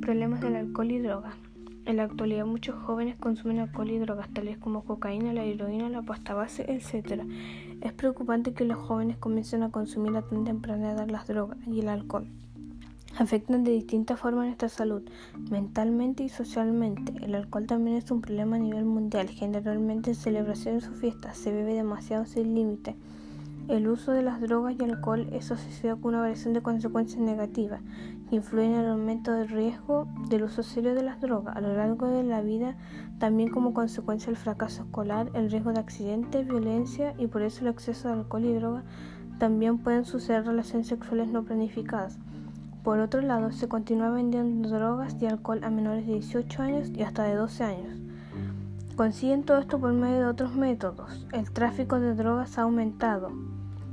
problemas del alcohol y drogas. En la actualidad muchos jóvenes consumen alcohol y drogas tales como cocaína, la heroína, la pasta base, etc. Es preocupante que los jóvenes comiencen a consumir a tan temprana edad las drogas y el alcohol. Afectan de distintas formas nuestra salud, mentalmente y socialmente. El alcohol también es un problema a nivel mundial. Generalmente en celebraciones o fiestas se bebe demasiado sin límite. El uso de las drogas y alcohol es asociado con una variación de consecuencias negativas que influyen en el aumento del riesgo del uso serio de las drogas a lo largo de la vida, también como consecuencia del fracaso escolar, el riesgo de accidentes, violencia y por eso el exceso de alcohol y drogas también pueden suceder relaciones sexuales no planificadas. Por otro lado, se continúa vendiendo drogas y alcohol a menores de 18 años y hasta de 12 años. Consiguen todo esto por medio de otros métodos. El tráfico de drogas ha aumentado.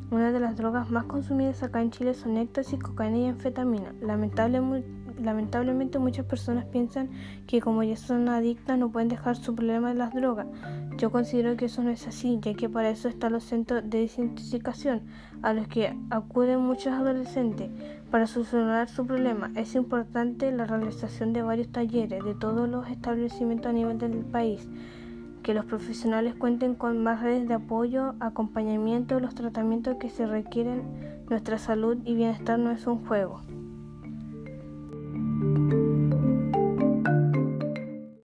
Una de las drogas más consumidas acá en Chile son éxtasis, cocaína y anfetamina. lamentablemente muchas personas piensan que como ya son adictas no pueden dejar su problema de las drogas. Yo considero que eso no es así, ya que para eso están los centros de desintoxicación a los que acuden muchos adolescentes. Para solucionar su problema es importante la realización de varios talleres de todos los establecimientos a nivel del país que los profesionales cuenten con más redes de apoyo, acompañamiento, los tratamientos que se requieren. Nuestra salud y bienestar no es un juego.